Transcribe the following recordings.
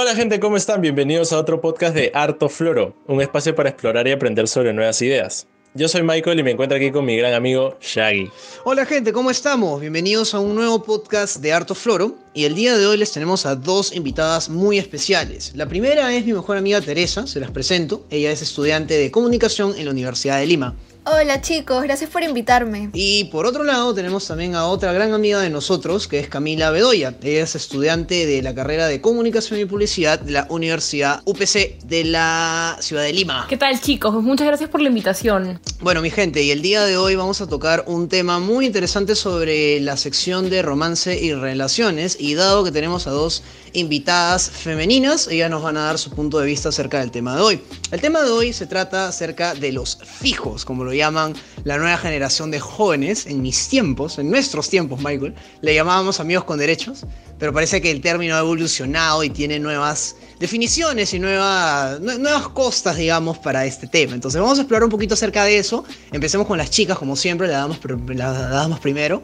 Hola gente, ¿cómo están? Bienvenidos a otro podcast de Harto Floro, un espacio para explorar y aprender sobre nuevas ideas. Yo soy Michael y me encuentro aquí con mi gran amigo Shaggy. Hola gente, ¿cómo estamos? Bienvenidos a un nuevo podcast de Harto Floro y el día de hoy les tenemos a dos invitadas muy especiales. La primera es mi mejor amiga Teresa, se las presento. Ella es estudiante de comunicación en la Universidad de Lima. Hola chicos, gracias por invitarme. Y por otro lado tenemos también a otra gran amiga de nosotros, que es Camila Bedoya. Ella es estudiante de la carrera de Comunicación y Publicidad de la Universidad UPC de la ciudad de Lima. ¿Qué tal chicos? Muchas gracias por la invitación. Bueno mi gente, y el día de hoy vamos a tocar un tema muy interesante sobre la sección de romance y relaciones. Y dado que tenemos a dos invitadas femeninas, ellas nos van a dar su punto de vista acerca del tema de hoy. El tema de hoy se trata acerca de los fijos, como lo llaman la nueva generación de jóvenes. En mis tiempos, en nuestros tiempos, Michael, le llamábamos amigos con derechos, pero parece que el término ha evolucionado y tiene nuevas definiciones y nuevas, nuevas costas, digamos, para este tema. Entonces vamos a explorar un poquito acerca de eso. Empecemos con las chicas, como siempre, la damos, la damos primero.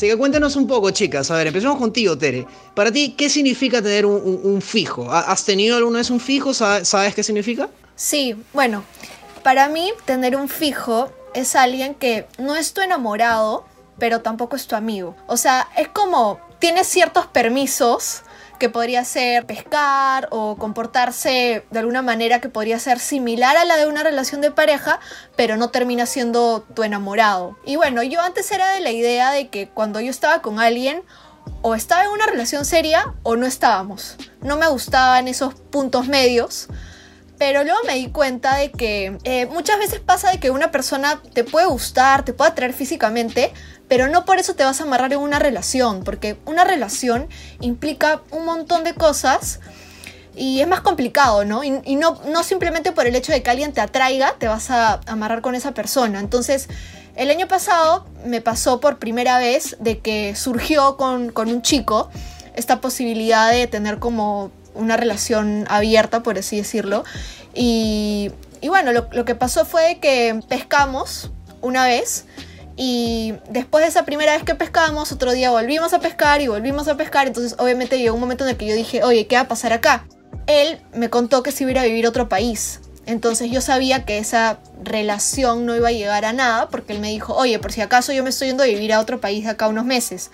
Así que cuéntanos un poco, chicas. A ver, empecemos contigo, Tere. Para ti, ¿qué significa tener un, fijo? ¿Has tenido alguna vez un fijo? ¿Sabes qué significa? Sí, bueno, para mí tener un fijo es alguien que no es tu enamorado, pero tampoco es tu amigo. O sea, es como tienes ciertos permisos que podría ser pescar o comportarse de alguna manera que podría ser similar a la de una relación de pareja, pero no termina siendo tu enamorado. Y bueno, yo antes era de la idea de que cuando yo estaba con alguien, o estaba en una relación seria o no estábamos. No me gustaban esos puntos medios. Pero luego me di cuenta de que eh, muchas veces pasa de que una persona te puede gustar, te puede atraer físicamente, pero no por eso te vas a amarrar en una relación, porque una relación implica un montón de cosas y es más complicado, ¿no? Y, no, no simplemente por el hecho de que alguien te atraiga, te vas a amarrar con esa persona. Entonces, el año pasado me pasó por primera vez de que surgió con, con un chico esta posibilidad de tener como una relación abierta, por así decirlo. Y, bueno, lo, que pasó fue que pescamos una vez y después de esa primera vez que pescamos, otro día volvimos a pescar y volvimos a pescar. Entonces obviamente llegó un momento en el que yo dije, oye, ¿qué va a pasar acá? Él me contó que se iba a vivir a otro país. Entonces yo sabía que esa relación no iba a llegar a nada porque él me dijo, oye, por si acaso yo me estoy yendo a vivir a otro país de acá unos meses.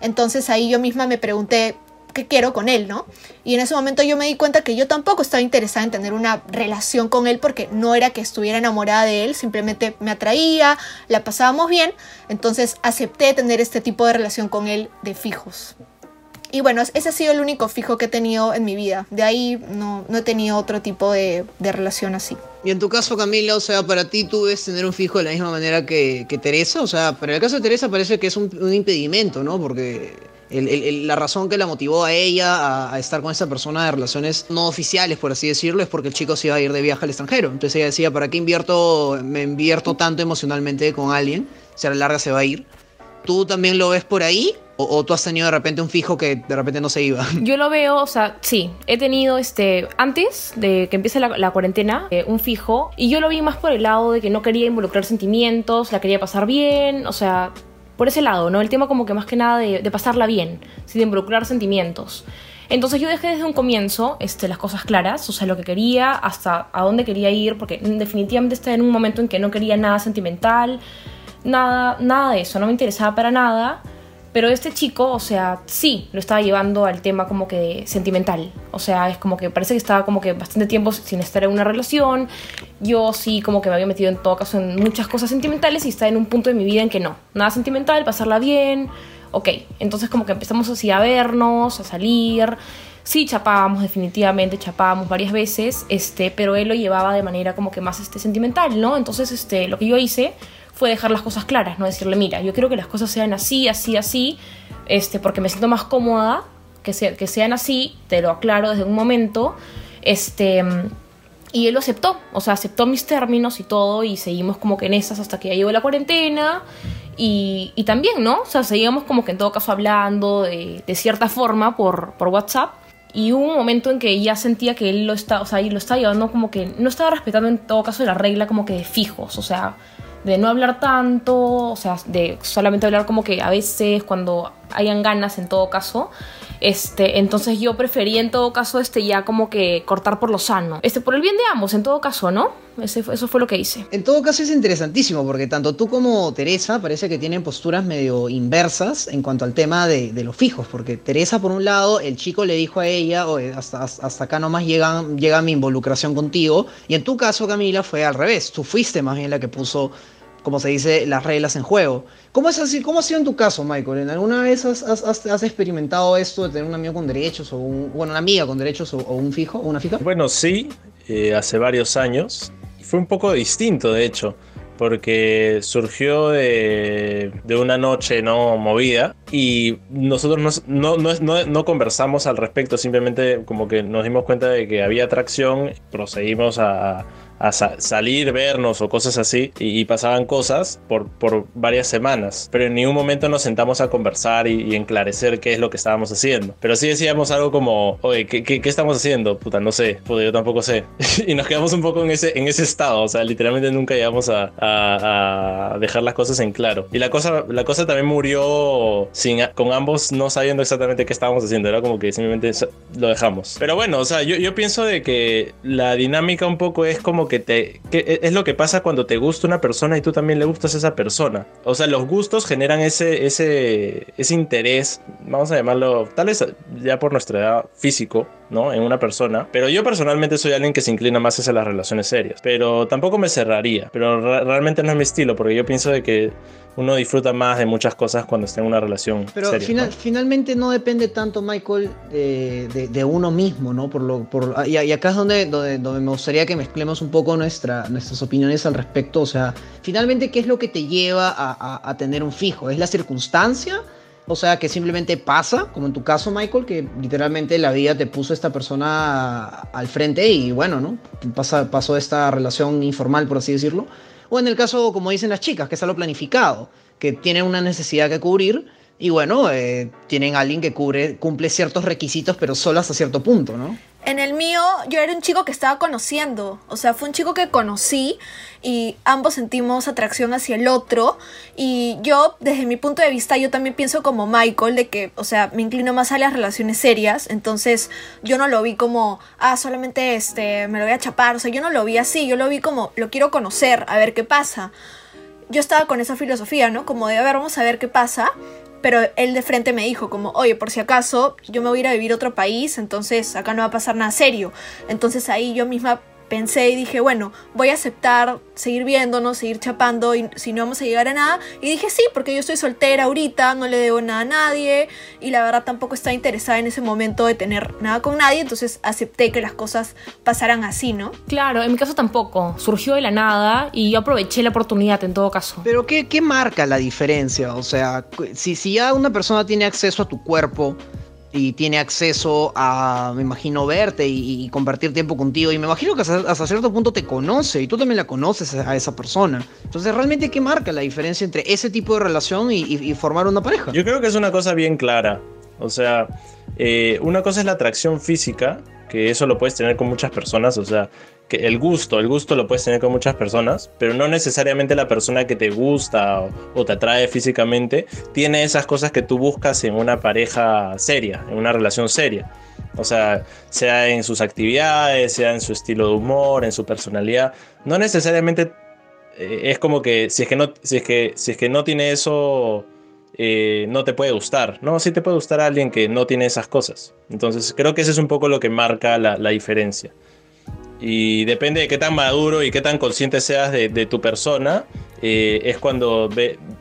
Entonces ahí yo misma me pregunté, qué quiero con él, ¿no? Y en ese momento yo me di cuenta que yo tampoco estaba interesada en tener una relación con él porque no era que estuviera enamorada de él, simplemente me atraía, la pasábamos bien, entonces acepté tener este tipo de relación con él de fijos. Y bueno, ese ha sido el único fijo que he tenido en mi vida. De ahí no, no he tenido otro tipo de, de, relación así. Y en tu caso, Camila, o sea, para ti tú ves tener un fijo de la misma manera que, que Teresa. O sea, en el caso de Teresa parece que es un impedimento, ¿no? Porque la razón que la motivó a ella a, estar con esa persona de relaciones no oficiales, por así decirlo, es porque el chico se iba a ir de viaje al extranjero. Entonces ella decía, ¿para qué invierto, me invierto tanto emocionalmente con alguien? Si a la larga se va a ir. ¿Tú también lo ves por ahí? O, tú has tenido de repente un fijo que de repente no se iba? Yo lo veo, o sea, sí, he tenido este, antes de que empiece la, cuarentena, eh, un fijo, y yo lo vi más por el lado de que no quería involucrar sentimientos, la quería pasar bien, o sea, por ese lado, ¿no? El tema como que más que nada de, pasarla bien, sin involucrar sentimientos. Entonces yo dejé desde un comienzo este, las cosas claras, o sea, lo que quería, hasta a dónde quería ir, porque definitivamente estaba en un momento en que no quería nada sentimental, nada, nada de eso, no me interesaba para nada. Pero este chico, o sea, sí, lo estaba llevando al tema como que sentimental. O sea, es como que parece que estaba como que bastante tiempo sin estar en una relación. Yo sí como que me había metido en todo caso en muchas cosas sentimentales y está en un punto de mi vida en que no. Nada sentimental, pasarla bien. Ok, entonces como que empezamos así a vernos, a salir. Sí, chapábamos, definitivamente, chapábamos varias veces, este, pero él lo llevaba de manera como que más este, sentimental, ¿no? Entonces, este, lo que yo hice fue dejar las cosas claras, no decirle, mira, yo quiero que las cosas sean así, así, así, este, porque me siento más cómoda que, que sean así, te lo aclaro desde un momento, este, y él lo aceptó, o sea, aceptó mis términos y todo, y seguimos como que en esas hasta que ya llegó la cuarentena, y, y también, ¿no? O sea, seguíamos como que en todo caso hablando de, cierta forma por, por WhatsApp, y hubo un momento en que ya sentía que él lo está, o sea, y lo estaba llevando como que no estaba respetando en todo caso la regla como que de fijos, o sea, de no hablar tanto, o sea, de solamente hablar como que a veces cuando hayan ganas en todo caso. Este, entonces yo preferí en todo caso este ya como que cortar por lo sano. Este, por el bien de ambos, en todo caso, ¿no? Ese, eso fue lo que hice. En todo caso es interesantísimo porque tanto tú como Teresa parece que tienen posturas medio inversas en cuanto al tema de, los fijos, porque Teresa por un lado, el chico le dijo a ella, Oye, hasta, hasta acá nomás llega, llega mi involucración contigo, y en tu caso Camila fue al revés, tú fuiste más bien la que puso como se dice, las reglas en juego. ¿Cómo, es así, cómo ha sido en tu caso, Michael? ¿En alguna vez has, has, experimentado esto de tener un amigo con derechos, o un, bueno, una amiga con derechos, o, un fijo, o una fija? Bueno, sí, eh, hace varios años. Fue un poco distinto, de hecho, porque surgió de, una noche no movida y nosotros no, no, no, no, conversamos al respecto, simplemente como que nos dimos cuenta de que había atracción, procedimos a a salir, vernos o cosas así, y, pasaban cosas por, por, varias semanas, pero en ningún momento nos sentamos a conversar y, enclarecer qué es lo que estábamos haciendo. Pero sí decíamos algo como, oye, ¿qué, qué, estamos haciendo? Puta, no sé, puta, yo tampoco sé. y nos quedamos un poco en ese, en ese estado, o sea, literalmente nunca llegamos a, a, dejar las cosas en claro. Y la cosa, la cosa también murió sin, con ambos no sabiendo exactamente qué estábamos haciendo, era como que simplemente lo dejamos. Pero bueno, o sea, yo, yo pienso de que la dinámica un poco es como Que es lo que pasa cuando te gusta una persona y tú también le gustas a esa persona. O sea, los gustos generan ese, ese, ese interés, vamos a llamarlo, tal vez ya por nuestra edad físico, ¿no? En una persona. Pero yo personalmente soy alguien que se inclina más hacia las relaciones serias. Pero tampoco me cerraría. Pero realmente no es mi estilo, porque yo pienso de que uno disfruta más de muchas cosas cuando está en una relación. Pero seria, finalmente no depende tanto, Michael, de, de, uno mismo, ¿no? Por lo, por, y, acá es donde, donde, donde, me gustaría que mezclemos un poco nuestra, nuestras opiniones al respecto. O sea, finalmente, ¿qué es lo que te lleva a, a, a tener un fijo? ¿Es la circunstancia? O sea, que simplemente pasa, como en tu caso, Michael, que literalmente la vida te puso esta persona al frente y bueno, ¿no? Pasa, pasó esta relación informal, por así decirlo. O en el caso, como dicen las chicas, que es algo planificado, que tienen una necesidad que cubrir y bueno, eh, tienen a alguien que cubre, cumple ciertos requisitos, pero solo hasta cierto punto, ¿no? En el mío, yo era un chico que estaba conociendo. O sea, fue un chico que conocí y ambos sentimos atracción hacia el otro. Y yo, desde mi punto de vista, yo también pienso como Michael, de que, o sea, me inclino más a las relaciones serias. Entonces, yo no lo vi como, ah, solamente este, me lo voy a chapar. O sea, yo no lo vi así. Yo lo vi como, lo quiero conocer, a ver qué pasa. Yo estaba con esa filosofía, ¿no? Como de, a ver, vamos a ver qué pasa. Pero él de frente me dijo como, oye, por si acaso, yo me voy a ir a vivir a otro país, entonces acá no va a pasar nada serio. Entonces ahí yo misma pensé y dije, bueno, voy a aceptar seguir viéndonos, seguir chapando y si no vamos a llegar a nada. Y dije, sí, porque yo estoy soltera ahorita, no le debo nada a nadie y la verdad tampoco estaba interesada en ese momento de tener nada con nadie, entonces acepté que las cosas pasaran así, ¿no? Claro, en mi caso tampoco, surgió de la nada y yo aproveché la oportunidad en todo caso. Pero ¿qué, qué marca la diferencia? O sea, si, si ya una persona tiene acceso a tu cuerpo, y tiene acceso a, me imagino, verte y, compartir tiempo contigo. Y me imagino que hasta, cierto punto te conoce y tú también la conoces a, esa persona. Entonces, ¿realmente qué marca la diferencia entre ese tipo de relación y, formar una pareja? Yo creo que es una cosa bien clara. O sea, eh, una cosa es la atracción física, que eso lo puedes tener con muchas personas. O sea, el gusto, el gusto lo puedes tener con muchas personas, pero no necesariamente la persona que te gusta o, te atrae físicamente tiene esas cosas que tú buscas en una pareja seria, en una relación seria. O sea, sea en sus actividades, sea en su estilo de humor, en su personalidad. No necesariamente eh, es como que si es que no, si es que, si es que no tiene eso, eh, no te puede gustar. No, sí te puede gustar alguien que no tiene esas cosas. Entonces creo que eso es un poco lo que marca la diferencia. Y depende de qué tan maduro y qué tan consciente seas de, tu persona, eh, es cuando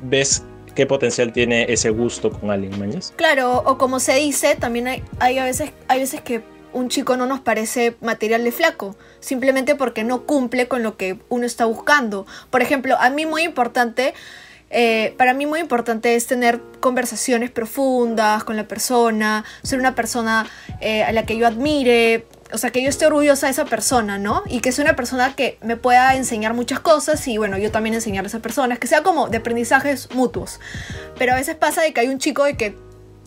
ves qué potencial tiene ese gusto con alguien, ¿mañas? Claro, o como se dice, también hay, hay, a veces, hay veces que un chico no nos parece material de flaco, simplemente porque no cumple con lo que uno está buscando. Por ejemplo, a mí muy importante, eh, para mí muy importante es tener conversaciones profundas con la persona, ser una persona eh, a la que yo admire, o sea, que yo esté orgullosa de esa persona, ¿no? Y que sea una persona que me pueda enseñar muchas cosas y bueno, yo también enseñarle a esa persona, que sea como de aprendizajes mutuos. Pero a veces pasa de que hay un chico de que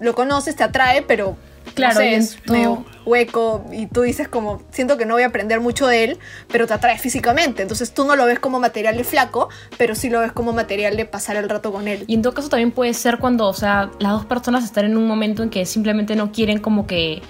lo conoces, te atrae, pero Claro, no sé, es todo- medio hueco y tú dices como, siento que no voy a aprender mucho de él, pero te atrae físicamente. Entonces tú no lo ves como material de flaco, pero sí lo ves como material de pasar el rato con él. Y en todo caso también puede ser cuando, o sea, las dos personas están en un momento en que simplemente no quieren como que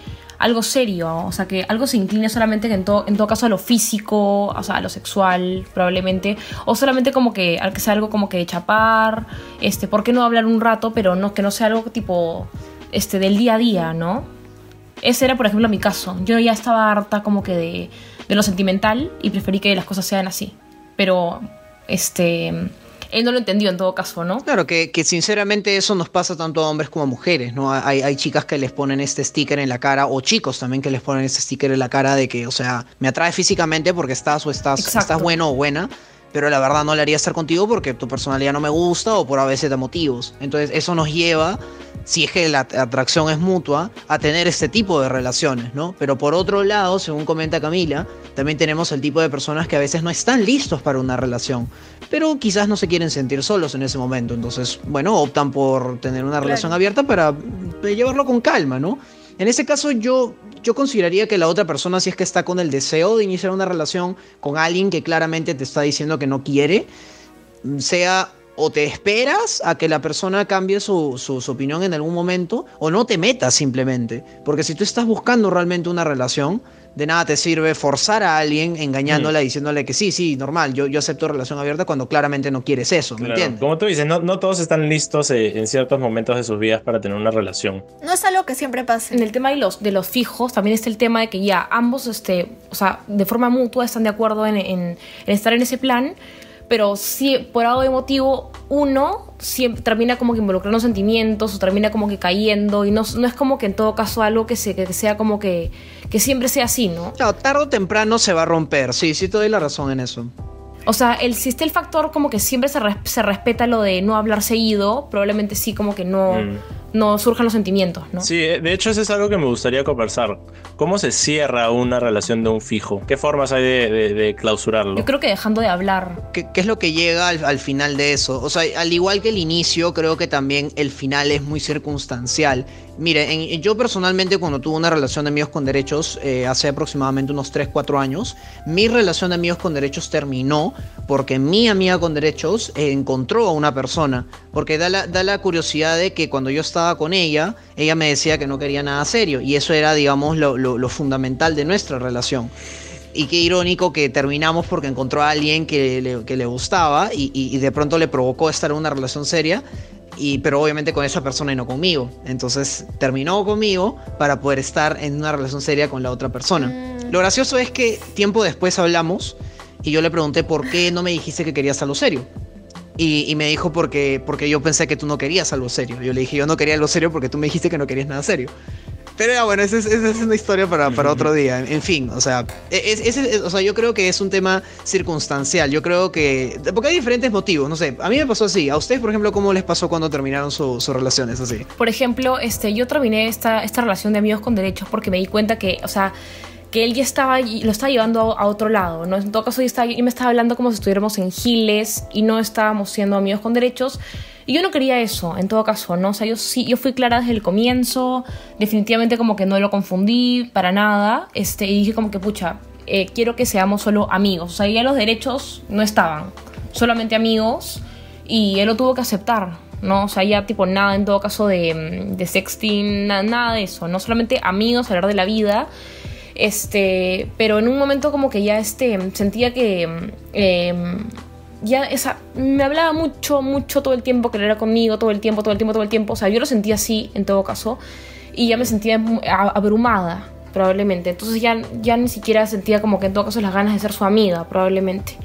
algo serio, o sea, que algo se incline solamente en, todo en todo caso a lo físico, o sea, a lo sexual probablemente, o solamente como que, que sea algo como que de chapar, este, ¿por qué no hablar un rato, pero no, que no sea algo tipo, este, del día a día, ¿no? Ese era, por ejemplo, mi caso. Yo ya estaba harta como que de, de lo sentimental y preferí que las cosas sean así. Pero, este, él no lo entendió en todo caso, ¿no? Claro, que, que sinceramente eso nos pasa tanto a hombres como a mujeres, ¿no? Hay, hay chicas que les ponen este sticker en la cara, o chicos también que les ponen este sticker en la cara de que, o sea, me atrae físicamente porque estás o estás, Exacto. estás bueno o buena, pero la verdad no le haría estar contigo porque tu personalidad no me gusta o por a veces de motivos. Entonces eso nos lleva, si es que la atracción es mutua, a tener este tipo de relaciones, ¿no? Pero por otro lado, según comenta Camila, también tenemos el tipo de personas que a veces no están listos para una relación, pero quizás no se quieren sentir solos en ese momento. Entonces, bueno, optan por tener una relación abierta para eh, llevarlo con calma, ¿no? En ese caso yo, yo consideraría que la otra persona, si es que está con el deseo de iniciar una relación con alguien que claramente te está diciendo que no quiere, sea o te esperas a que la persona cambie su, su- opinión en algún momento o no te metas simplemente. Porque si tú estás buscando realmente una relación, de nada te sirve forzar a alguien engañándola, diciéndole que sí, sí, normal, yo, yo acepto relación abierta cuando claramente no quieres eso, ¿me Claro, entiendes? Como tú dices, no, no todos están listos eh, en ciertos momentos de sus vidas para tener una relación. No es algo que siempre pase. En el tema de los, de los fijos también está el tema de que ya ambos, este, o sea, de forma mutua están de acuerdo en, en- en estar en ese plan, pero si por algo de motivo uno siempre termina como que involucrando sentimientos o termina como que cayendo y no, no es como que en todo caso algo que, se, que sea como que, que siempre sea así, ¿no? Claro, tarde o temprano se va a romper, sí, sí te doy la razón en eso. O sea, el, si está el factor como que siempre se, res- se respeta lo de no hablar seguido, probablemente sí como que no, Mm. No surjan los sentimientos, ¿no? Sí, eh, de hecho eso es algo que me gustaría conversar. ¿Cómo se cierra una relación de un fijo? ¿Qué formas hay de, de- de clausurarlo? Yo creo que dejando de hablar. ¿Qué, qué es lo que llega al, al final de eso? O sea, al igual que el inicio, creo que también el final es muy circunstancial. Mire, en- yo personalmente cuando tuve una relación de amigos con derechos eh, hace aproximadamente unos 3, 4 años, mi relación de amigos con derechos terminó porque mi amiga con derechos eh, encontró a una persona. Porque da la, da la curiosidad de que cuando yo estaba con ella, ella me decía que no quería nada serio. Y eso era, digamos, lo- lo- lo fundamental de nuestra relación. Y qué irónico que terminamos porque encontró a alguien que le, que le gustaba y, y- y de pronto le provocó estar en una relación seria, y, pero obviamente con esa persona y no conmigo. Entonces terminó conmigo para poder estar en una relación seria con la otra persona. Mm. Lo gracioso es que tiempo después hablamos y yo le pregunté por qué no me dijiste que querías algo serio. Y, y me dijo porque, porque yo pensé que tú no querías algo serio. Yo le dije, yo no quería algo serio porque tú me dijiste que no querías nada serio. Pero ya, bueno, esa es, esa es una historia para, para otro día. En, en fin, o sea, es, es- es- o sea, yo creo que es un tema circunstancial. Yo creo que... Porque hay diferentes motivos, no sé. A mí me pasó así. A ustedes, por ejemplo, ¿cómo les pasó cuando terminaron su- sus relaciones así? Por ejemplo, este, yo terminé esta, esta relación de amigos con derechos porque me di cuenta que, o sea, que él ya estaba, lo estaba llevando a, otro lado, ¿no? En todo caso, yo, estaba, yo me estaba hablando como si estuviéramos en giles y no estábamos siendo amigos con derechos. Y yo no quería eso, en todo caso, ¿no? O sea, yo sí, yo fui clara desde el comienzo, definitivamente como que no lo confundí para nada, este, y dije como que, pucha, eh, quiero que seamos solo amigos. O sea, ya los derechos no estaban, solamente amigos, y él lo tuvo que aceptar, ¿no? O sea, ya tipo nada en todo caso de, mm, sexting, na- nada de eso, no solamente amigos, hablar de la vida. Este, pero en un momento como que ya este, sentía que em, ya esa, me hablaba mucho, mucho todo el tiempo, que era conmigo, todo el tiempo, todo el tiempo, todo el tiempo. O sea, yo lo sentía así en todo caso y ya me sentía abrumada probablemente. Entonces ya, ya ni siquiera sentía como que en todo caso las ganas de ser su amiga, probablemente.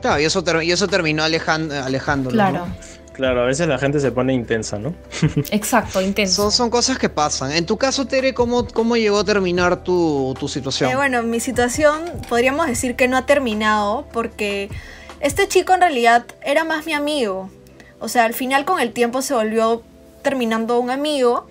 Claro, y eso, ter- y eso terminó alejan- alejándolo. Claro, ¿no? Claro, a veces la gente se pone intensa, ¿no? exacto, intenso. Son, son cosas que pasan. En tu caso, Tere, ¿cómo, cómo llegó a terminar tu, tu situación? Eh, bueno, mi situación podríamos decir que no ha terminado porque este chico en realidad era más mi amigo. O sea, al final con el tiempo se volvió terminando un amigo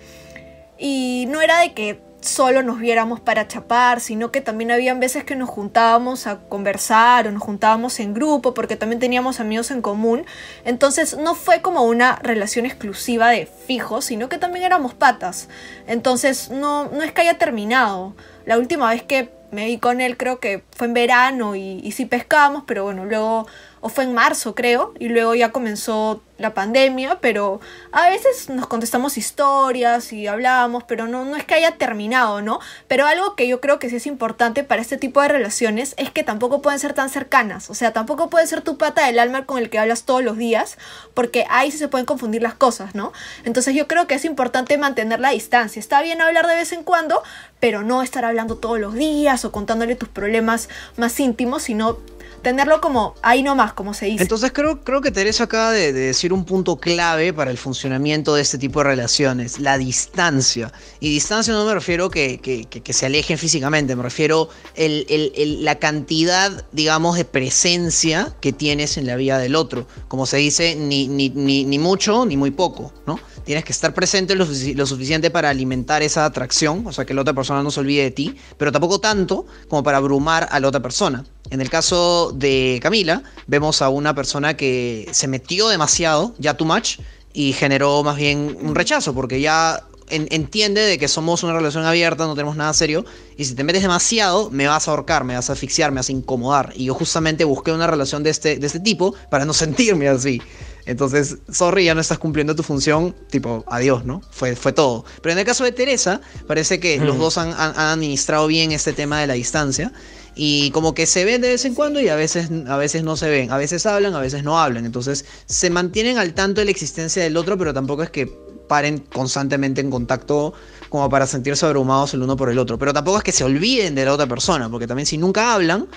y no era de que solo nos viéramos para chapar, sino que también habían veces que nos juntábamos a conversar o nos juntábamos en grupo porque también teníamos amigos en común. Entonces no fue como una relación exclusiva de fijos, sino que también éramos patas. Entonces no, no es que haya terminado. La última vez que me vi con él creo que fue en verano y, y sí pescábamos, pero bueno, luego o fue en marzo creo, y luego ya comenzó la pandemia, pero a veces nos contestamos historias y hablábamos, pero no, no es que haya terminado, ¿no? Pero algo que yo creo que sí es importante para este tipo de relaciones es que tampoco pueden ser tan cercanas, o sea, tampoco puede ser tu pata del alma con el que hablas todos los días, porque ahí sí se pueden confundir las cosas, ¿no? Entonces yo creo que es importante mantener la distancia, está bien hablar de vez en cuando, pero no estar hablando todos los días o contándole tus problemas más íntimos, sino tenerlo como ahí nomás, como se dice. Entonces creo, creo que Teresa acaba de, decir un punto clave para el funcionamiento de este tipo de relaciones, la distancia. Y distancia no me refiero que, que, se alejen físicamente, me refiero el, el, la cantidad, digamos, de presencia que tienes en la vida del otro. Como se dice, ni, ni, ni, ni mucho ni muy poco, ¿no? Tienes que estar presente lo, lo, suficiente para alimentar esa atracción, o sea, que la otra persona no se olvide de ti, pero tampoco tanto como para abrumar a la otra persona. En el caso de Camila, vemos a una persona que se metió demasiado, ya too much, y generó más bien un rechazo, porque ya entiende de que somos una relación abierta, no tenemos nada serio, y si te metes demasiado, me vas a ahorcar, me vas a asfixiar, me vas a incomodar. Y yo justamente busqué una relación de este, de este tipo para no sentirme así. Entonces, sorry, ya no estás cumpliendo tu función, tipo, adiós, ¿no? Fue, fue todo. Pero en el caso de Teresa, parece que los dos han, administrado bien este tema de la distancia. Y como que se ven de vez en cuando y a veces, a veces no se ven. A veces hablan, a veces no hablan. Entonces, se mantienen al tanto de la existencia del otro, pero tampoco es que paren constantemente en contacto como para sentirse abrumados el uno por el otro. Pero tampoco es que se olviden de la otra persona, porque también si nunca hablan,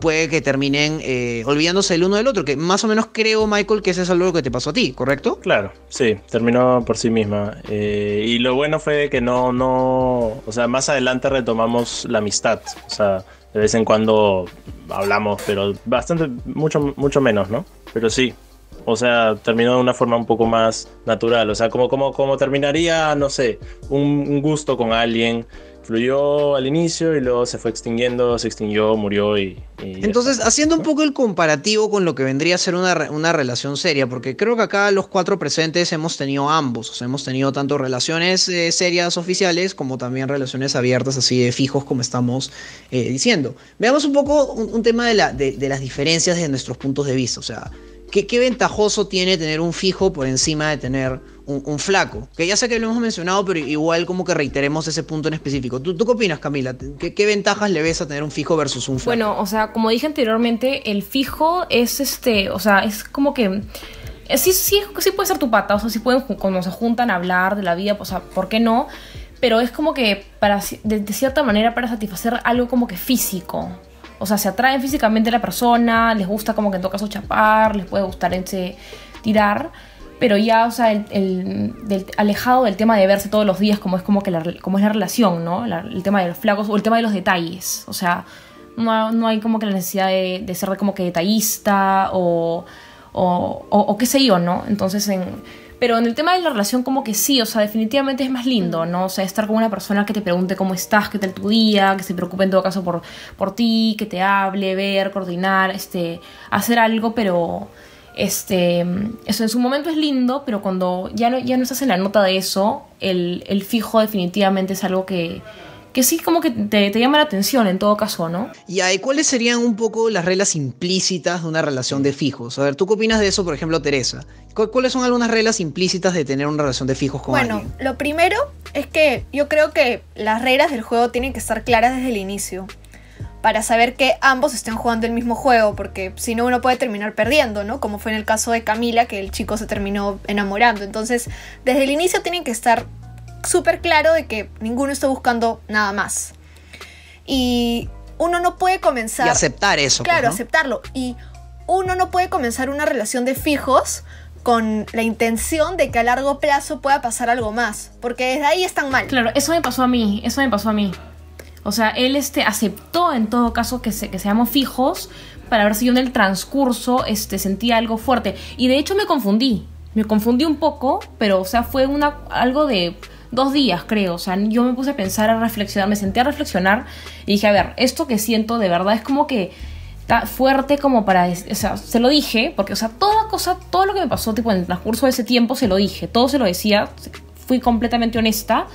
puede que terminen eh, olvidándose el uno del otro, que más o menos creo, Michael, que ese es algo que te pasó a ti, ¿correcto? Claro, sí, terminó por sí misma. Eh, y lo bueno fue que no, no, o sea, más adelante retomamos la amistad, o sea, de vez en cuando hablamos, pero bastante, mucho, mucho menos, ¿no? Pero sí, o sea, terminó de una forma un poco más natural. O sea, como, como, como terminaría, no sé, un gusto con alguien fluyó al inicio y luego se fue extinguiendo, se extinguió, murió y... Entonces, haciendo un poco el comparativo con lo que vendría a ser una, una, relación seria, porque creo que acá los cuatro presentes hemos tenido ambos, o sea, hemos tenido tanto relaciones eh, serias oficiales como también relaciones abiertas así de fijos como estamos eh, diciendo. Veamos un poco un, tema de, la, de, las diferencias de nuestros puntos de vista, o sea, ¿qué, ¿qué ventajoso tiene tener un fijo por encima de tener un, flaco. Que ya sé que lo hemos mencionado, pero igual como que reiteremos ese punto en específico. ¿Tú, qué opinas, Camila? ¿Qué, ventajas le ves a tener un fijo versus un flaco? Bueno, o sea, como dije anteriormente, el fijo es este, o sea, es como que... Eh, sí, sí, sí puede ser tu pata, o sea, sí pueden cuando se juntan a hablar de la vida, o sea, ¿por qué no? Pero es como que para, de cierta manera para satisfacer algo como que físico, o sea, se atraen físicamente a la persona, les gusta como que en todo caso chapar, les puede gustar ese tirar, pero ya, o sea, el, alejado del tema de verse todos los días como es como que la, como es la relación, ¿no? el tema de los flacos o el tema de los detalles, o sea, no, hay como que la necesidad de, ser como que detallista o, o, o, qué sé yo, ¿no? Entonces, en, pero en el tema de la relación como que sí, o sea, definitivamente es más lindo, ¿no? O sea, estar con una persona que te pregunte cómo estás, qué tal tu día, que se preocupe en todo caso por, por ti, que te hable, ver, coordinar, este, hacer algo, pero este, eso en su momento es lindo, pero cuando ya no, ya no estás en la nota de eso, el, el fijo definitivamente es algo que, que sí como que te, te, llama la atención en todo caso, ¿no? Y ahí, ¿cuáles serían un poco las reglas implícitas de una relación de fijos? A ver, ¿tú qué opinas de eso, por ejemplo, Teresa? ¿Cuáles son algunas reglas implícitas de tener una relación de fijos con bueno, alguien? Bueno, lo primero es que yo creo que las reglas del juego tienen que estar claras desde el inicio para saber que ambos estén jugando el mismo juego, porque si no uno puede terminar perdiendo, ¿no? Como fue en el caso de Camila, que el chico se terminó enamorando. Entonces, desde el inicio tienen que estar súper claro de que ninguno está buscando nada más. Y uno no puede comenzar... Y aceptar eso. Pues, claro, aceptarlo. Y uno no puede comenzar una relación de fijos con la intención de que a largo plazo pueda pasar algo más, porque desde ahí están mal. Claro, eso me pasó a mí, eso me pasó a mí. O sea, él este, aceptó en todo caso que, se, que seamos fijos para ver si yo en el transcurso este, sentía algo fuerte. Y de hecho me confundí. Me confundí un poco, pero o sea, fue una, algo de, dos días, creo. O sea, yo me puse a pensar, a reflexionar, me senté a reflexionar y dije, a ver, esto que siento de verdad es como que está fuerte como para, o sea, se lo dije, porque, o sea, toda cosa, todo lo que me pasó, tipo, en el transcurso de ese tiempo se lo dije, todo se lo decía, fui completamente honesta,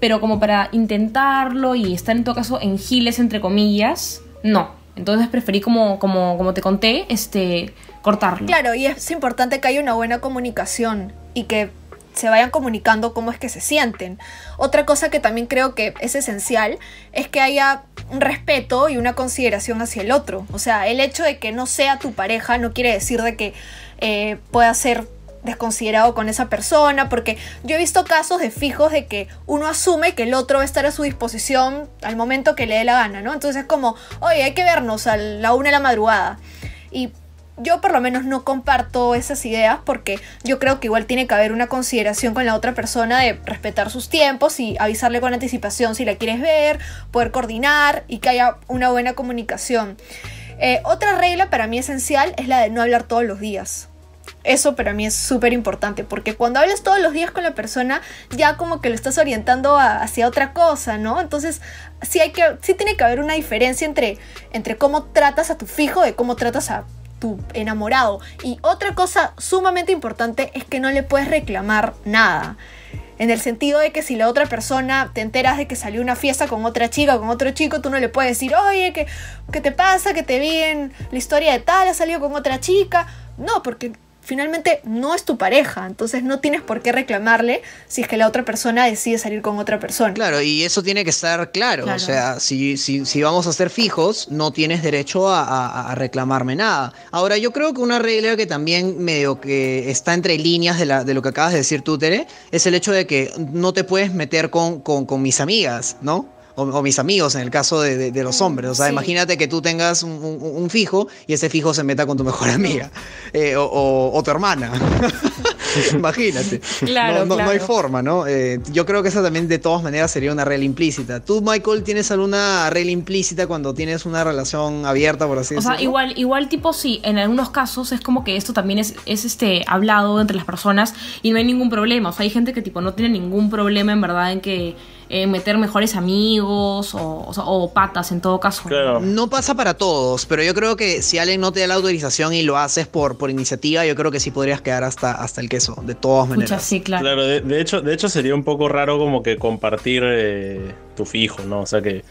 pero como para intentarlo y estar en todo caso en giles, entre comillas, no. Entonces preferí, como, como, como te conté, este, cortarlo. Claro, y es importante que haya una buena comunicación y que se vayan comunicando cómo es que se sienten. Otra cosa que también creo que es esencial es que haya un respeto y una consideración hacia el otro. O sea, el hecho de que no sea tu pareja no quiere decir de que eh, pueda ser desconsiderado con esa persona, porque yo he visto casos de fijos de que uno asume que el otro va a estar a su disposición al momento que le dé la gana, ¿no? Entonces es como, oye, hay que vernos a la una de la madrugada. Y yo por lo menos no comparto esas ideas porque yo creo que igual tiene que haber una consideración con la otra persona de respetar sus tiempos y avisarle con anticipación si la quieres ver, poder coordinar y que haya una buena comunicación. Eh, otra regla para mí esencial es la de no hablar todos los días. Eso para mí es súper importante porque cuando hablas todos los días con la persona ya como que lo estás orientando hacia otra cosa, ¿no? Entonces sí, hay que, sí tiene que haber una diferencia entre, entre cómo tratas a tu fijo de cómo tratas a tu enamorado. Y otra cosa sumamente importante es que no le puedes reclamar nada. En el sentido de que si la otra persona te enteras de que salió una fiesta con otra chica o con otro chico, tú no le puedes decir, oye, ¿qué, ¿qué te pasa? Que te vi en la historia de tal, ha salido con otra chica. No, porque finalmente no es tu pareja, entonces no tienes por qué reclamarle si es que la otra persona decide salir con otra persona. Claro, y eso tiene que estar claro, o sea, si, si, si, vamos a ser fijos, no tienes derecho a, reclamarme nada. Ahora, yo creo que una regla que también medio que está entre líneas de, la, de lo que acabas de decir tú, Tere, es el hecho de que no te puedes meter con, con, con mis amigas, ¿no? O, mis amigos en el caso de, los mm, hombres. O sea, imagínate que tú tengas un, fijo y ese fijo se meta con tu mejor amiga eh, o, tu hermana. imagínate. Claro, no, no, hay forma, ¿no? Eh, yo creo que esa también de todas maneras sería una regla implícita. ¿Tú, Michael, tienes alguna regla implícita cuando tienes una relación abierta, por así decirlo? O sea, igual, igual tipo sí, en algunos casos es como que esto también es, es este hablado entre las personas y no hay ningún problema. O sea, hay gente que tipo no tiene ningún problema en verdad en que eh, meter mejores amigos o, patas en todo caso. No pasa para todos, pero yo creo que si alguien no te da la autorización y lo haces por, por iniciativa, yo creo que sí podrías quedar hasta, hasta el queso, de todas maneras. sí, claro. Claro, de, hecho, de hecho sería un poco raro como que compartir eh, tu fijo, ¿no? O sea que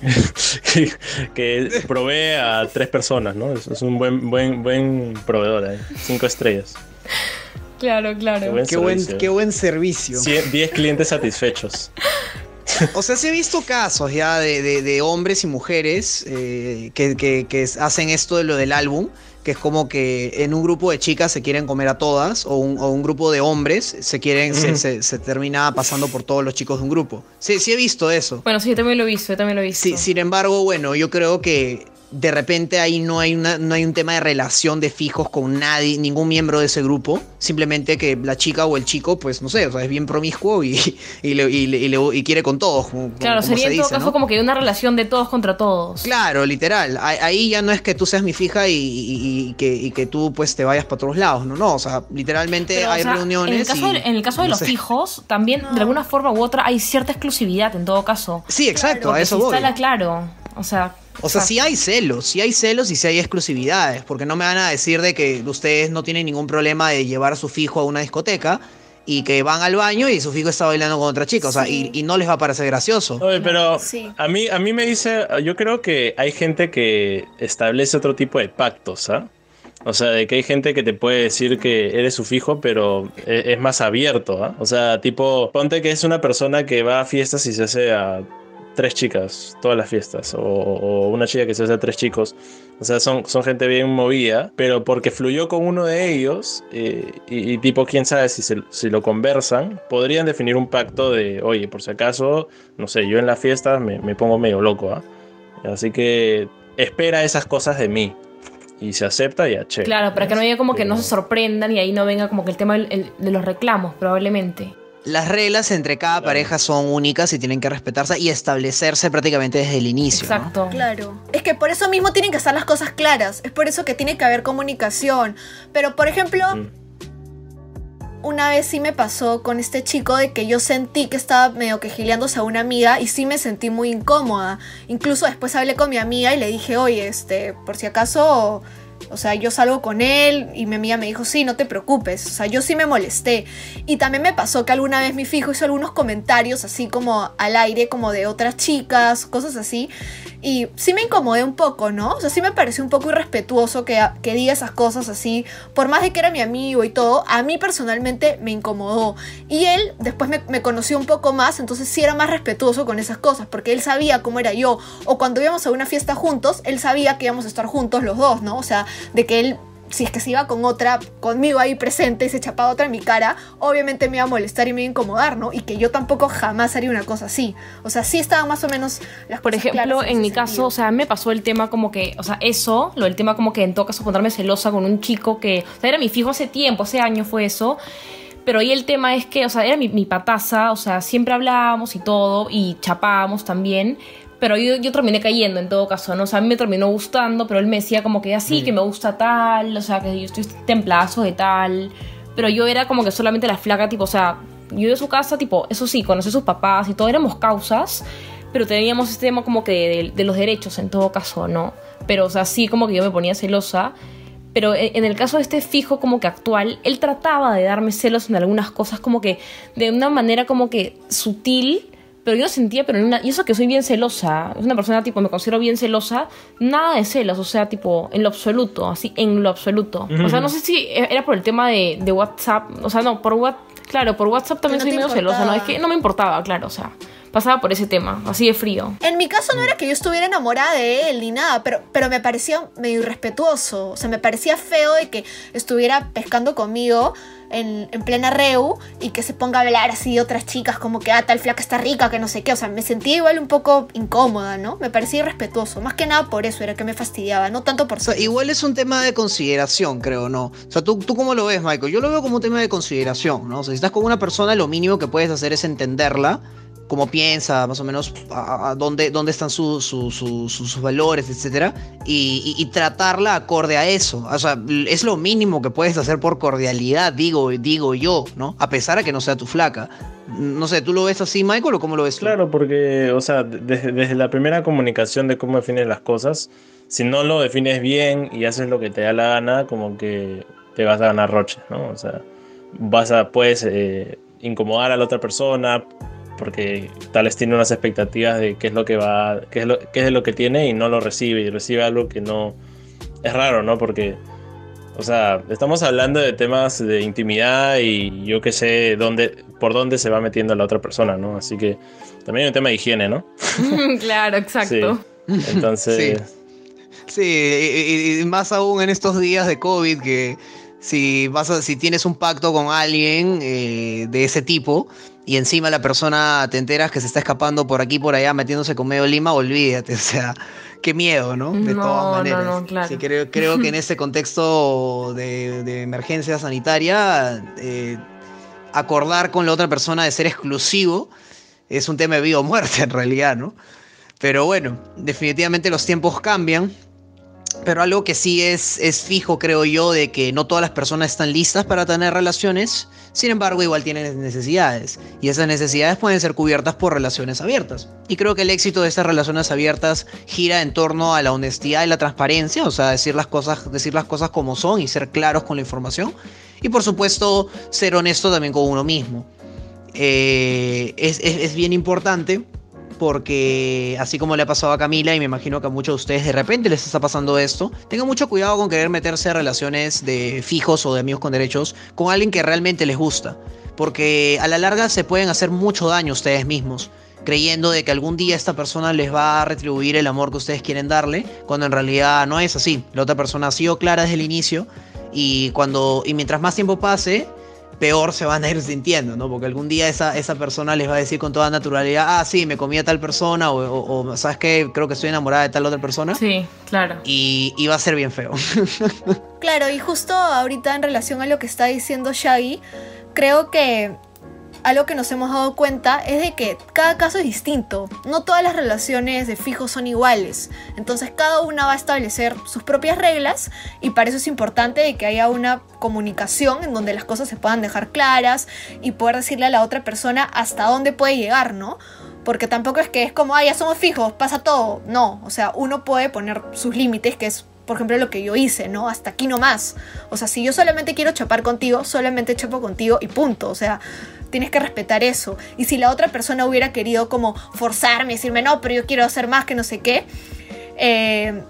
que, provee a tres personas, ¿no? Es, un buen, buen, buen proveedor, ¿eh? cinco estrellas. Claro, claro. Qué buen, qué buen, servicio. 10 clientes satisfechos. O sea, se he visto casos ya de, hombres y mujeres eh, que, hacen esto de lo del álbum, que es como que en un grupo de chicas se quieren comer a todas, o un, grupo de hombres se quieren, se, se, termina pasando por todos los chicos de un grupo. Sí, sí he visto eso. Bueno, sí, yo también lo he visto, yo también lo he visto. Sí, sin embargo, bueno, yo creo que de repente ahí no hay, una, no hay un tema de relación de fijos con nadie, ningún miembro de ese grupo. Simplemente que la chica o el chico, pues no sé, o sea, es bien promiscuo y, y, quiere con todos. claro, sería en todo caso como que una relación de todos contra todos. Claro, literal. Ahí ya no es que tú seas mi fija y, que, que, tú pues te vayas para otros lados, no, no. O sea, literalmente hay reuniones. En el caso, de, en el caso de los fijos, también de alguna forma u otra hay cierta exclusividad en todo caso. Sí, exacto, a eso voy. claro. O sea, o sea, sí hay celos, sí hay celos y sí hay exclusividades, porque no me van a decir de que ustedes no tienen ningún problema de llevar a su fijo a una discoteca y que van al baño y su fijo está bailando con otra chica, o sea, y, no les va a parecer gracioso. Oye, pero a, mí, a mí me dice, yo creo que hay gente que establece otro tipo de pactos, ¿ah? O sea, de que hay gente que te puede decir que eres su fijo, pero e, es, más abierto, ¿ah? O sea, tipo, ponte que es una persona que va a fiestas y se hace a tres chicas todas las fiestas, o, una chica que se hace a tres chicos. O sea, son, son gente bien movida, pero porque fluyó con uno de ellos, eh, y, tipo, quién sabe si, si lo conversan, podrían definir un pacto de, oye, por si acaso, no sé, yo en la fiesta me, me pongo medio loco, ¿ah? Así que espera esas cosas de mí y se acepta y che. Claro, para que no haya como que no se sorprendan y ahí no venga como que el tema de los reclamos, probablemente. Las reglas entre cada pareja son únicas y tienen que respetarse y establecerse prácticamente desde el inicio. Exacto. Claro. Es que por eso mismo tienen que estar las cosas claras. Es por eso que tiene que haber comunicación. Pero, por ejemplo, una vez sí me pasó con este chico de que yo sentí que estaba medio quejileándose a una amiga y sí me sentí muy incómoda. Incluso después hablé con mi amiga y le dije, oye, este, por si acaso o sea, yo salgo con él y mi amiga me dijo, sí, no te preocupes. O sea, yo sí me molesté. Y también me pasó que alguna vez mi fijo hizo algunos comentarios así como al aire, como de otras chicas, cosas así. Y sí me incomodé un poco, ¿no? O sea, sí me pareció un poco irrespetuoso que, que diga esas cosas así. Por más de que era mi amigo y todo, a mí personalmente me incomodó. Y él después me, me conoció un poco más, entonces sí era más respetuoso con esas cosas, porque él sabía cómo era yo. O cuando íbamos a una fiesta juntos, él sabía que íbamos a estar juntos los dos, ¿no? O sea, de que él si es que se iba con otra, conmigo ahí presente y se chapaba otra en mi cara, obviamente me iba a molestar y me iba a incomodar, ¿no? Y que yo tampoco jamás haría una cosa así. O sea, sí estaban más o menos las Por ejemplo, en, mi caso, o sea, me pasó el tema como que, o sea, eso, lo del tema como que en todo caso encontrarme celosa con un chico que, o sea, era mi fijo hace tiempo, hace años fue eso. Pero ahí el tema es que, o sea, era mi, mi pataza, o sea, siempre hablábamos y todo, y chapábamos también, pero yo, yo, terminé cayendo en todo caso, ¿no? O sea, a mí me terminó gustando, pero él me decía como que así, que me gusta tal, o sea, que yo estoy templazo de tal. Pero yo era como que solamente la flaca, tipo, o sea, yo de su casa, tipo, eso sí, conocí a sus papás y todo, éramos causas, pero teníamos este tema como que de, de los derechos en todo caso, ¿no? Pero, o sea, sí como que yo me ponía celosa. Pero e, en el caso de este fijo como que actual, él trataba de darme celos en algunas cosas como que de una manera como que sutil, pero yo sentía, pero en una, y eso que soy bien celosa, es una persona tipo, me considero bien celosa, nada de celos, o sea, tipo, en lo absoluto, así, en lo absoluto. O sea, no sé si era por el tema de, de WhatsApp, o sea, no, por WhatsApp, claro, por WhatsApp también soy medio celosa, ¿no? Es que no me importaba, claro, o sea pasaba por ese tema, así de frío. En mi caso no era que yo estuviera enamorada de él ni nada, pero, pero me parecía medio irrespetuoso, o sea, me parecía feo de que estuviera pescando conmigo en, en, plena reu y que se ponga a hablar así de otras chicas como que, ah, tal flaca está rica, que no sé qué. O sea, me sentía igual un poco incómoda, ¿no? Me parecía irrespetuoso. Más que nada por eso era que me fastidiaba, no tanto por... O sea, igual es un tema de consideración, creo, ¿no? O sea, ¿tú, ¿tú cómo lo ves, Michael? Yo lo veo como un tema de consideración, ¿no? O sea, si estás con una persona, lo mínimo que puedes hacer es entenderla cómo piensa, más o menos dónde, dónde están sus valores, etcétera, y, tratarla acorde a eso. O sea, es lo mínimo que puedes hacer por cordialidad, digo, digo yo, ¿no? A pesar de que no sea tu flaca. No sé, ¿tú lo ves así, Michael, o cómo lo ves tú? Claro, porque, o sea, desde, desde la primera comunicación de cómo defines las cosas, si no lo defines bien y haces lo que te da la gana, como que te vas a ganar roche, ¿no? O sea, vas a, puedes eh, incomodar a la otra persona, porque tal vez tiene unas expectativas de qué es lo que va, qué es lo, qué es lo que tiene y no lo recibe y recibe algo que no es raro, ¿no? Porque, o sea, estamos hablando de temas de intimidad y yo que sé dónde, por dónde se va metiendo la otra persona, ¿no? Así que también hay un tema de higiene, ¿no? claro, exacto. Sí. Entonces... Sí, sí y, y más aún en estos días de COVID que si, vas a, si tienes un pacto con alguien eh, de ese tipo y encima la persona te enteras que se está escapando por aquí por allá metiéndose con medio lima, olvídate, o sea, qué miedo, ¿no? De no, todas maneras. No, no, claro. Sí, creo, creo que en este contexto de, de emergencia sanitaria, eh, acordar con la otra persona de ser exclusivo es un tema de vida o muerte en realidad, ¿no? Pero bueno, definitivamente los tiempos cambian pero algo que sí es, es fijo, creo yo, de que no todas las personas están listas para tener relaciones, sin embargo igual tienen necesidades, y esas necesidades pueden ser cubiertas por relaciones abiertas. Y creo que el éxito de estas relaciones abiertas gira en torno a la honestidad y la transparencia, o sea, decir las cosas, decir las cosas como son y ser claros con la información, y por supuesto ser honesto también con uno mismo. Eh, es, es, es bien importante porque así como le ha pasado a Camila y me imagino que a muchos de ustedes de repente les está pasando esto, tengan mucho cuidado con querer meterse a relaciones de fijos o de amigos con derechos con alguien que realmente les gusta, porque a la larga se pueden hacer mucho daño ustedes mismos creyendo de que algún día esta persona les va a retribuir el amor que ustedes quieren darle, cuando en realidad no es así. La otra persona ha sido clara desde el inicio y cuando y mientras más tiempo pase, peor se van a ir sintiendo, ¿no? Porque algún día esa, esa persona les va a decir con toda naturalidad, ah, sí, me comí a tal persona, o, o, o ¿sabes qué? Creo que estoy enamorada de tal otra persona. Sí, claro. Y, y va a ser bien feo. claro, y justo ahorita en relación a lo que está diciendo Shaggy, creo que algo que nos hemos dado cuenta es de que cada caso es distinto. No todas las relaciones de fijos son iguales. Entonces cada una va a establecer sus propias reglas y para eso es importante de que haya una comunicación en donde las cosas se puedan dejar claras y poder decirle a la otra persona hasta dónde puede llegar, ¿no? Porque tampoco es que es como, ah, ya somos fijos, pasa todo. No, o sea, uno puede poner sus límites, que es por ejemplo, lo que yo hice, ¿no? Hasta aquí nomás. O sea, si yo solamente quiero chapar contigo, solamente chapo contigo y punto. O sea, tienes que respetar eso. Y si la otra persona hubiera querido como forzarme, decirme, no, pero yo quiero hacer más que no sé qué, eh,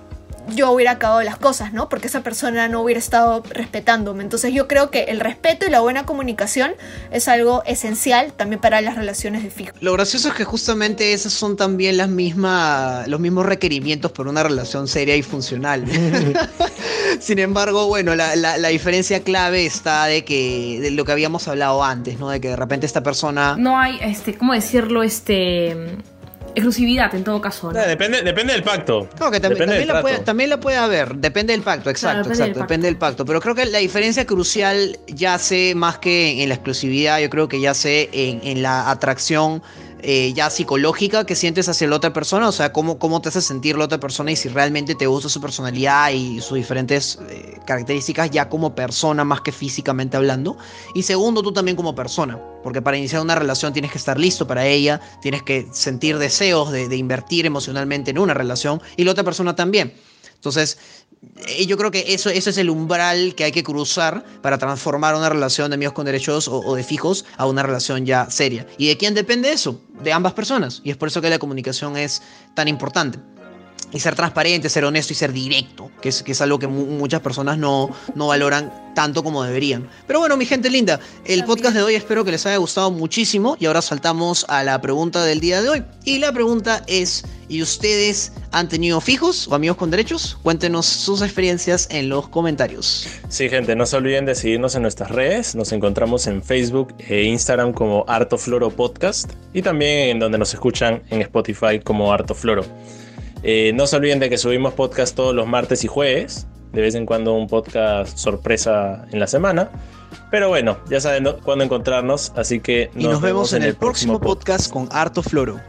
yo hubiera acabado las cosas, ¿no? Porque esa persona no hubiera estado respetándome. Entonces yo creo que el respeto y la buena comunicación es algo esencial también para las relaciones de fijo. Lo gracioso es que justamente esos son también las mismas, los mismos requerimientos para una relación seria y funcional. Sin embargo, bueno, la, la, diferencia clave está de que de lo que habíamos hablado antes, ¿no? De que de repente esta persona... No hay, este, ¿cómo decirlo? Este exclusividad en todo caso. depende, depende del pacto. Claro que también, la puede, también, la puede, haber, depende del pacto, exacto, depende exacto, del depende del pacto. Pero creo que la diferencia crucial ya sé más que en la exclusividad, yo creo que ya sé en, en la atracción eh, ya psicológica que sientes hacia la otra persona, o sea, cómo, cómo te hace sentir la otra persona y si realmente te gusta su personalidad y sus diferentes eh, características ya como persona más que físicamente hablando. Y segundo, tú también como persona, porque para iniciar una relación tienes que estar listo para ella, tienes que sentir deseos de, de invertir emocionalmente en una relación y la otra persona también. Entonces, eh, yo creo que eso, eso es el umbral que hay que cruzar para transformar una relación de amigos con derechos o, de fijos a una relación ya seria. ¿Y de quién depende eso? De ambas personas. Y es por eso que la comunicación es tan importante y ser transparente, ser honesto y ser directo, que es, que es algo que muchas personas no, no valoran tanto como deberían. Pero bueno, mi gente linda, el podcast de hoy espero que les haya gustado muchísimo y ahora saltamos a la pregunta del día de hoy. Y la pregunta es, ¿y ustedes han tenido fijos o amigos con derechos? Cuéntenos sus experiencias en los comentarios. Sí, gente, no se olviden de seguirnos en nuestras redes. Nos encontramos en Facebook e Instagram como Artofloro Podcast y también en donde nos escuchan en Spotify como Artofloro. Eh, no se olviden de que subimos podcast todos los martes y jueves. De vez en cuando un podcast sorpresa en la semana. Pero bueno, ya saben cuándo encontrarnos, así que nos, y nos vemos, en, el próximo podcast con Harto Floro.